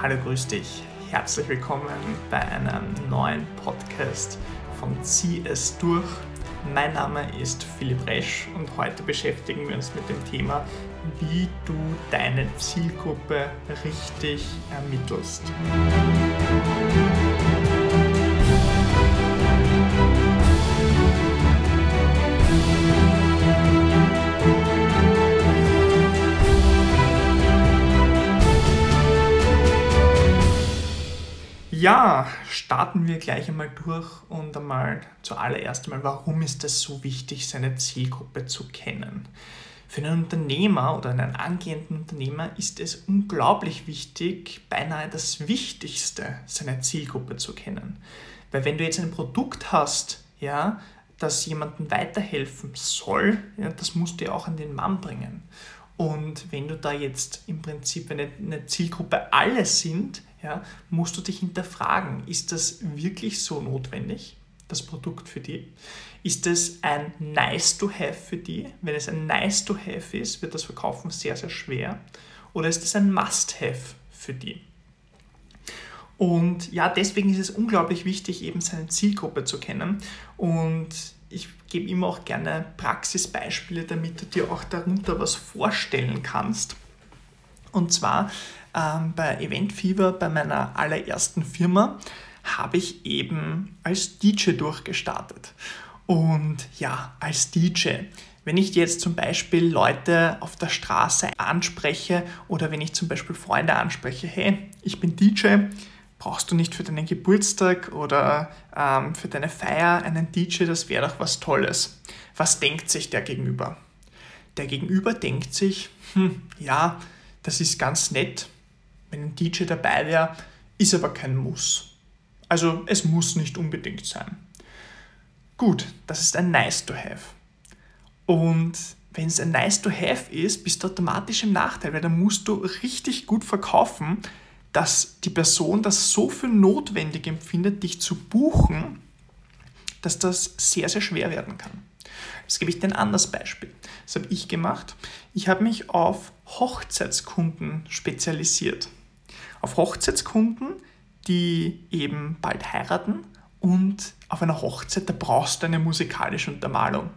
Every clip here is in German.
Hallo, grüß dich. Herzlich willkommen bei einem neuen Podcast von Zieh es durch. Mein Name ist Philipp Resch und heute beschäftigen wir uns mit dem Thema, wie du deine Zielgruppe richtig ermittelst. Ja, starten wir gleich einmal durch und einmal zuallererst einmal, warum ist es so wichtig, seine Zielgruppe zu kennen? Für einen Unternehmer oder einen angehenden Unternehmer ist es unglaublich wichtig, beinahe das Wichtigste, seine Zielgruppe zu kennen. Weil wenn du jetzt ein Produkt hast, ja, das jemandem weiterhelfen soll, ja, das musst du ja auch an den Mann bringen. Und wenn du da jetzt im Prinzip eine, eine Zielgruppe alle sind, ja, musst du dich hinterfragen, ist das wirklich so notwendig, das Produkt für die? Ist es ein Nice to Have für die? Wenn es ein Nice to Have ist, wird das Verkaufen sehr, sehr schwer. Oder ist es ein Must Have für die? Und ja, deswegen ist es unglaublich wichtig, eben seine Zielgruppe zu kennen. Und ich gebe immer auch gerne Praxisbeispiele, damit du dir auch darunter was vorstellen kannst. Und zwar ähm, bei Event Fever, bei meiner allerersten Firma, habe ich eben als DJ durchgestartet. Und ja, als DJ. Wenn ich jetzt zum Beispiel Leute auf der Straße anspreche oder wenn ich zum Beispiel Freunde anspreche, hey, ich bin DJ, brauchst du nicht für deinen Geburtstag oder ähm, für deine Feier einen DJ, das wäre doch was Tolles. Was denkt sich der Gegenüber? Der Gegenüber denkt sich, hm, ja, das ist ganz nett, wenn ein DJ dabei wäre, ist aber kein Muss. Also es muss nicht unbedingt sein. Gut, das ist ein Nice to Have. Und wenn es ein Nice to Have ist, bist du automatisch im Nachteil, weil dann musst du richtig gut verkaufen, dass die Person das so für notwendig empfindet, dich zu buchen, dass das sehr, sehr schwer werden kann. Jetzt gebe ich dir ein anderes Beispiel. Das habe ich gemacht. Ich habe mich auf Hochzeitskunden spezialisiert auf Hochzeitskunden, die eben bald heiraten und auf einer Hochzeit, da brauchst du eine musikalische Untermalung.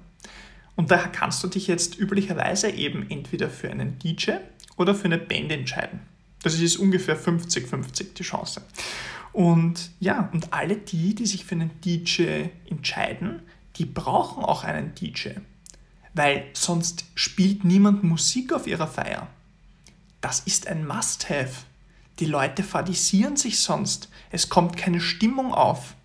Und da kannst du dich jetzt üblicherweise eben entweder für einen DJ oder für eine Band entscheiden. Das ist ungefähr 50-50 die Chance. Und ja, und alle die, die sich für einen DJ entscheiden, die brauchen auch einen DJ. Weil sonst spielt niemand Musik auf ihrer Feier. Das ist ein Must-Have. Die Leute fadisieren sich sonst. Es kommt keine Stimmung auf.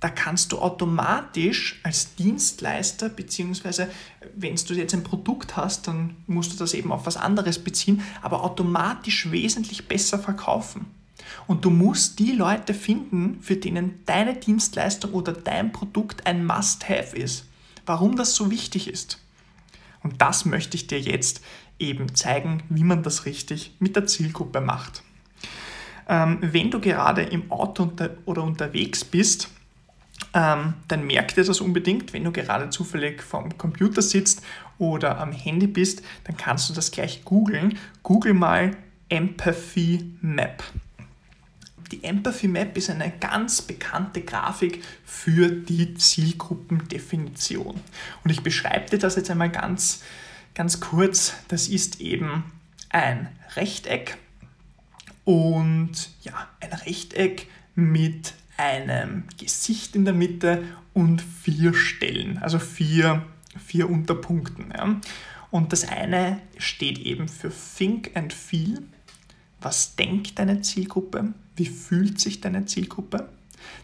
Da kannst du automatisch als Dienstleister, beziehungsweise wenn du jetzt ein Produkt hast, dann musst du das eben auf was anderes beziehen, aber automatisch wesentlich besser verkaufen. Und du musst die Leute finden, für denen deine Dienstleistung oder dein Produkt ein Must-Have ist. Warum das so wichtig ist. Und das möchte ich dir jetzt eben zeigen, wie man das richtig mit der Zielgruppe macht. Ähm, wenn du gerade im Auto unter oder unterwegs bist, ähm, dann merk dir das unbedingt. Wenn du gerade zufällig vom Computer sitzt oder am Handy bist, dann kannst du das gleich googeln. Google mal Empathy Map. Die Empathy Map ist eine ganz bekannte Grafik für die Zielgruppendefinition. Und ich beschreibe dir das jetzt einmal ganz Ganz kurz, das ist eben ein Rechteck und ja, ein Rechteck mit einem Gesicht in der Mitte und vier Stellen, also vier, vier Unterpunkten. Ja. Und das eine steht eben für Think and Feel. Was denkt deine Zielgruppe? Wie fühlt sich deine Zielgruppe?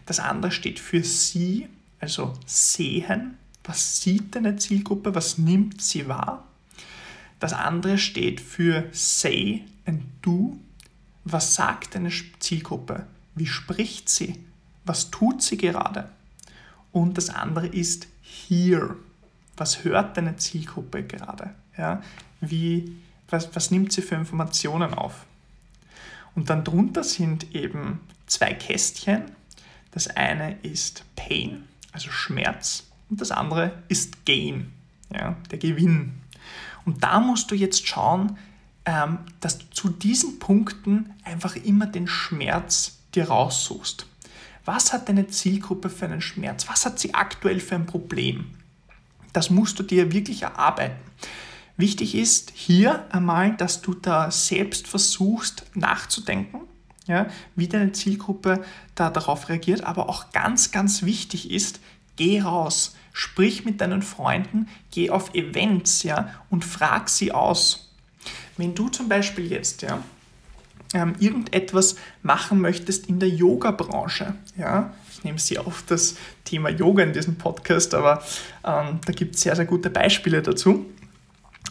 Das andere steht für Sie, also sehen. Was sieht deine Zielgruppe? Was nimmt sie wahr? Das andere steht für Say and Do. Was sagt deine Zielgruppe? Wie spricht sie? Was tut sie gerade? Und das andere ist Hear. Was hört deine Zielgruppe gerade? Ja? Wie, was, was nimmt sie für Informationen auf? Und dann drunter sind eben zwei Kästchen. Das eine ist Pain, also Schmerz, und das andere ist Gain, ja, der Gewinn. Und da musst du jetzt schauen, ähm, dass du zu diesen Punkten einfach immer den Schmerz dir raussuchst. Was hat deine Zielgruppe für einen Schmerz? Was hat sie aktuell für ein Problem? Das musst du dir wirklich erarbeiten. Wichtig ist hier einmal, dass du da selbst versuchst nachzudenken, ja, wie deine Zielgruppe da darauf reagiert, aber auch ganz, ganz wichtig ist, geh raus, sprich mit deinen Freunden, geh auf Events ja, und frag sie aus. Wenn du zum Beispiel jetzt ja, ähm, irgendetwas machen möchtest in der Yoga-Branche, ja, ich nehme sehr oft das Thema Yoga in diesem Podcast, aber ähm, da gibt es sehr, sehr gute Beispiele dazu.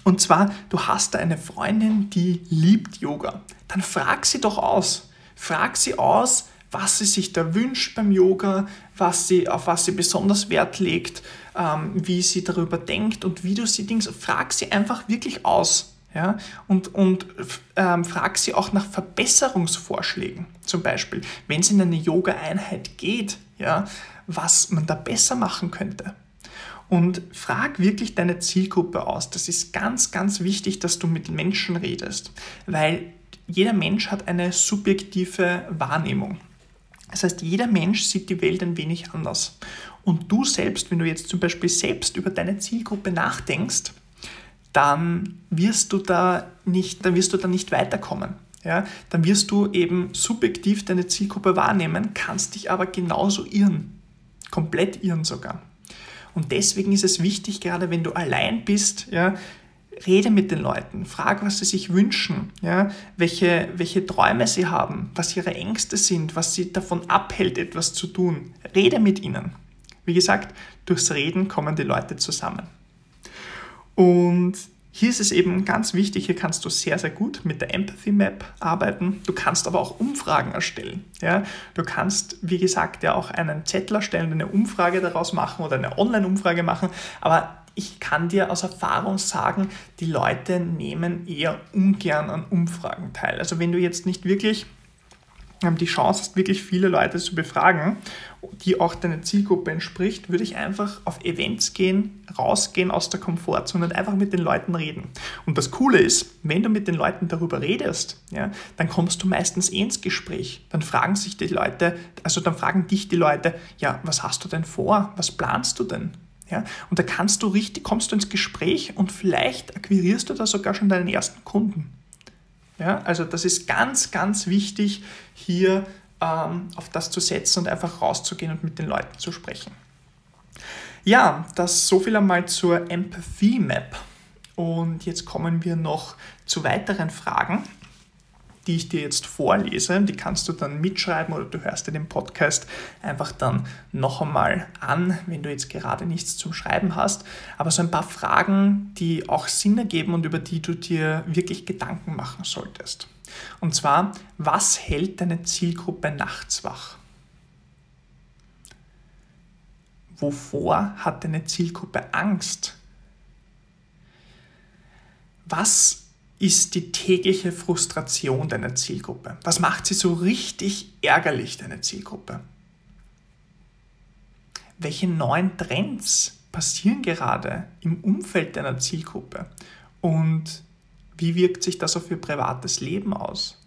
Und zwar, du hast da eine Freundin, die liebt Yoga. Dann frag sie doch aus. Frag sie aus, was sie sich da wünscht beim Yoga, was sie, auf was sie besonders Wert legt, ähm, wie sie darüber denkt und wie du sie Dings. Frag sie einfach wirklich aus. Ja? Und, und ähm, frag sie auch nach Verbesserungsvorschlägen. Zum Beispiel, wenn es in eine Yoga-Einheit geht, ja, was man da besser machen könnte. Und frag wirklich deine Zielgruppe aus. Das ist ganz, ganz wichtig, dass du mit Menschen redest, weil jeder Mensch hat eine subjektive Wahrnehmung. Das heißt, jeder Mensch sieht die Welt ein wenig anders. Und du selbst, wenn du jetzt zum Beispiel selbst über deine Zielgruppe nachdenkst, dann wirst du da nicht, dann wirst du da nicht weiterkommen. Ja, dann wirst du eben subjektiv deine Zielgruppe wahrnehmen, kannst dich aber genauso irren. Komplett irren sogar. Und deswegen ist es wichtig, gerade wenn du allein bist, ja, rede mit den Leuten, frag, was sie sich wünschen, ja, welche, welche Träume sie haben, was ihre Ängste sind, was sie davon abhält, etwas zu tun. Rede mit ihnen. Wie gesagt, durchs Reden kommen die Leute zusammen. Und hier ist es eben ganz wichtig, hier kannst du sehr, sehr gut mit der Empathy Map arbeiten. Du kannst aber auch Umfragen erstellen. Ja? Du kannst, wie gesagt, ja auch einen Zettel erstellen, eine Umfrage daraus machen oder eine Online-Umfrage machen. Aber ich kann dir aus Erfahrung sagen, die Leute nehmen eher ungern an Umfragen teil. Also wenn du jetzt nicht wirklich die Chance hast, wirklich viele Leute zu befragen, die auch deiner Zielgruppe entspricht, würde ich einfach auf Events gehen, rausgehen aus der Komfortzone und einfach mit den Leuten reden. Und das Coole ist, wenn du mit den Leuten darüber redest, ja, dann kommst du meistens eh ins Gespräch. Dann fragen sich die Leute, also dann fragen dich die Leute, ja, was hast du denn vor? Was planst du denn? Ja, und da kannst du richtig, kommst du ins Gespräch und vielleicht akquirierst du da sogar schon deinen ersten Kunden. Ja, also das ist ganz, ganz wichtig, hier ähm, auf das zu setzen und einfach rauszugehen und mit den Leuten zu sprechen. Ja, das so viel einmal zur Empathy Map. Und jetzt kommen wir noch zu weiteren Fragen die ich dir jetzt vorlese. Die kannst du dann mitschreiben oder du hörst dir den Podcast einfach dann noch einmal an, wenn du jetzt gerade nichts zum Schreiben hast. Aber so ein paar Fragen, die auch Sinn ergeben und über die du dir wirklich Gedanken machen solltest. Und zwar, was hält deine Zielgruppe nachts wach? Wovor hat deine Zielgruppe Angst? Was ist die tägliche Frustration deiner Zielgruppe? Was macht sie so richtig ärgerlich, deine Zielgruppe? Welche neuen Trends passieren gerade im Umfeld deiner Zielgruppe? Und wie wirkt sich das auf ihr privates Leben aus?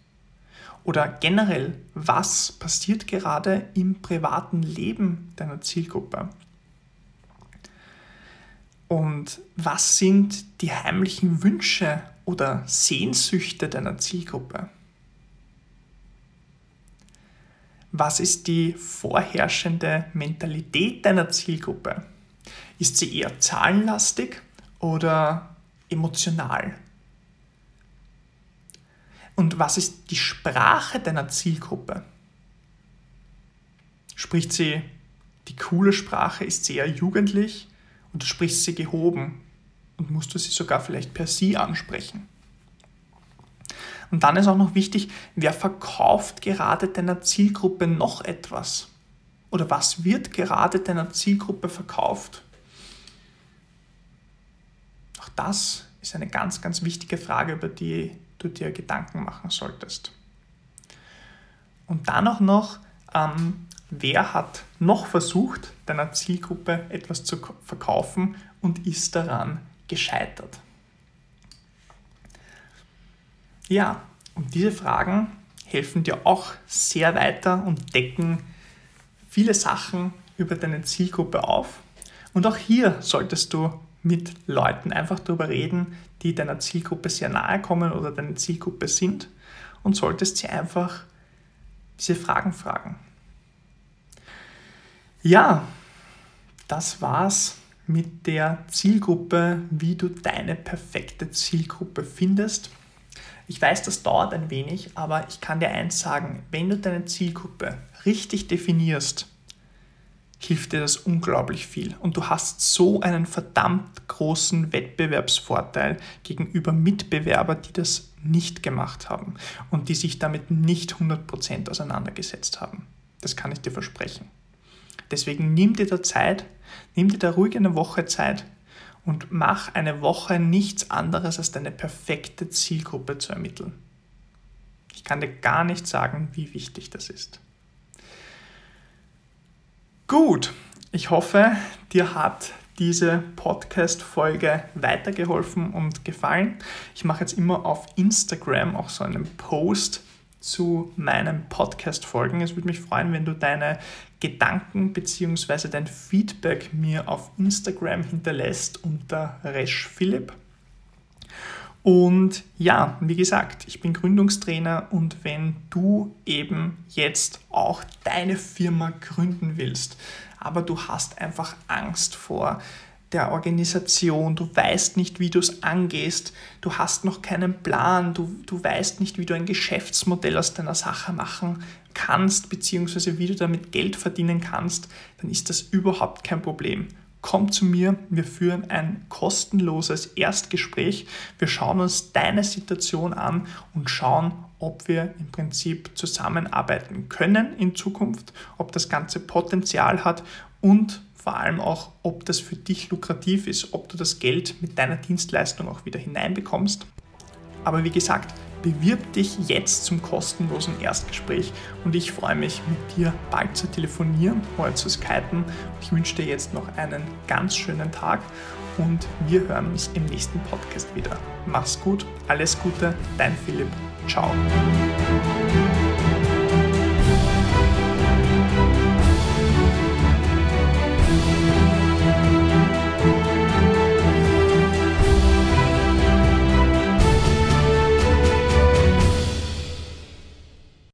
Oder generell, was passiert gerade im privaten Leben deiner Zielgruppe? Und was sind die heimlichen Wünsche oder Sehnsüchte deiner Zielgruppe? Was ist die vorherrschende Mentalität deiner Zielgruppe? Ist sie eher zahlenlastig oder emotional? Und was ist die Sprache deiner Zielgruppe? Spricht sie die coole Sprache? Ist sie eher jugendlich? Oder sprichst sie gehoben? Und musst du sie sogar vielleicht per Sie ansprechen. Und dann ist auch noch wichtig, wer verkauft gerade deiner Zielgruppe noch etwas? Oder was wird gerade deiner Zielgruppe verkauft? Auch das ist eine ganz, ganz wichtige Frage, über die du dir Gedanken machen solltest. Und dann auch noch, ähm, wer hat noch versucht, deiner Zielgruppe etwas zu verkaufen und ist daran gescheitert. Ja, und diese Fragen helfen dir auch sehr weiter und decken viele Sachen über deine Zielgruppe auf. Und auch hier solltest du mit Leuten einfach darüber reden, die deiner Zielgruppe sehr nahe kommen oder deine Zielgruppe sind und solltest sie einfach diese Fragen fragen. Ja, das war's mit der Zielgruppe, wie du deine perfekte Zielgruppe findest. Ich weiß, das dauert ein wenig, aber ich kann dir eins sagen, wenn du deine Zielgruppe richtig definierst, hilft dir das unglaublich viel. Und du hast so einen verdammt großen Wettbewerbsvorteil gegenüber Mitbewerbern, die das nicht gemacht haben und die sich damit nicht 100% auseinandergesetzt haben. Das kann ich dir versprechen. Deswegen nimm dir da Zeit, nimm dir da ruhig eine Woche Zeit und mach eine Woche nichts anderes als deine perfekte Zielgruppe zu ermitteln. Ich kann dir gar nicht sagen, wie wichtig das ist. Gut, ich hoffe, dir hat diese Podcast-Folge weitergeholfen und gefallen. Ich mache jetzt immer auf Instagram auch so einen Post zu meinen Podcast-Folgen. Es würde mich freuen, wenn du deine Gedanken bzw. dein Feedback mir auf Instagram hinterlässt unter Resch Philipp. Und ja, wie gesagt, ich bin Gründungstrainer und wenn du eben jetzt auch deine Firma gründen willst, aber du hast einfach Angst vor der Organisation, du weißt nicht, wie du es angehst, du hast noch keinen Plan, du, du weißt nicht, wie du ein Geschäftsmodell aus deiner Sache machen kannst, beziehungsweise wie du damit Geld verdienen kannst, dann ist das überhaupt kein Problem. Komm zu mir, wir führen ein kostenloses Erstgespräch. Wir schauen uns deine Situation an und schauen, ob wir im Prinzip zusammenarbeiten können in Zukunft, ob das Ganze Potenzial hat und vor allem auch, ob das für dich lukrativ ist, ob du das Geld mit deiner Dienstleistung auch wieder hineinbekommst. Aber wie gesagt, bewirb dich jetzt zum kostenlosen Erstgespräch und ich freue mich, mit dir bald zu telefonieren oder zu skypen. Ich wünsche dir jetzt noch einen ganz schönen Tag und wir hören uns im nächsten Podcast wieder. Mach's gut, alles Gute, dein Philipp. Ciao.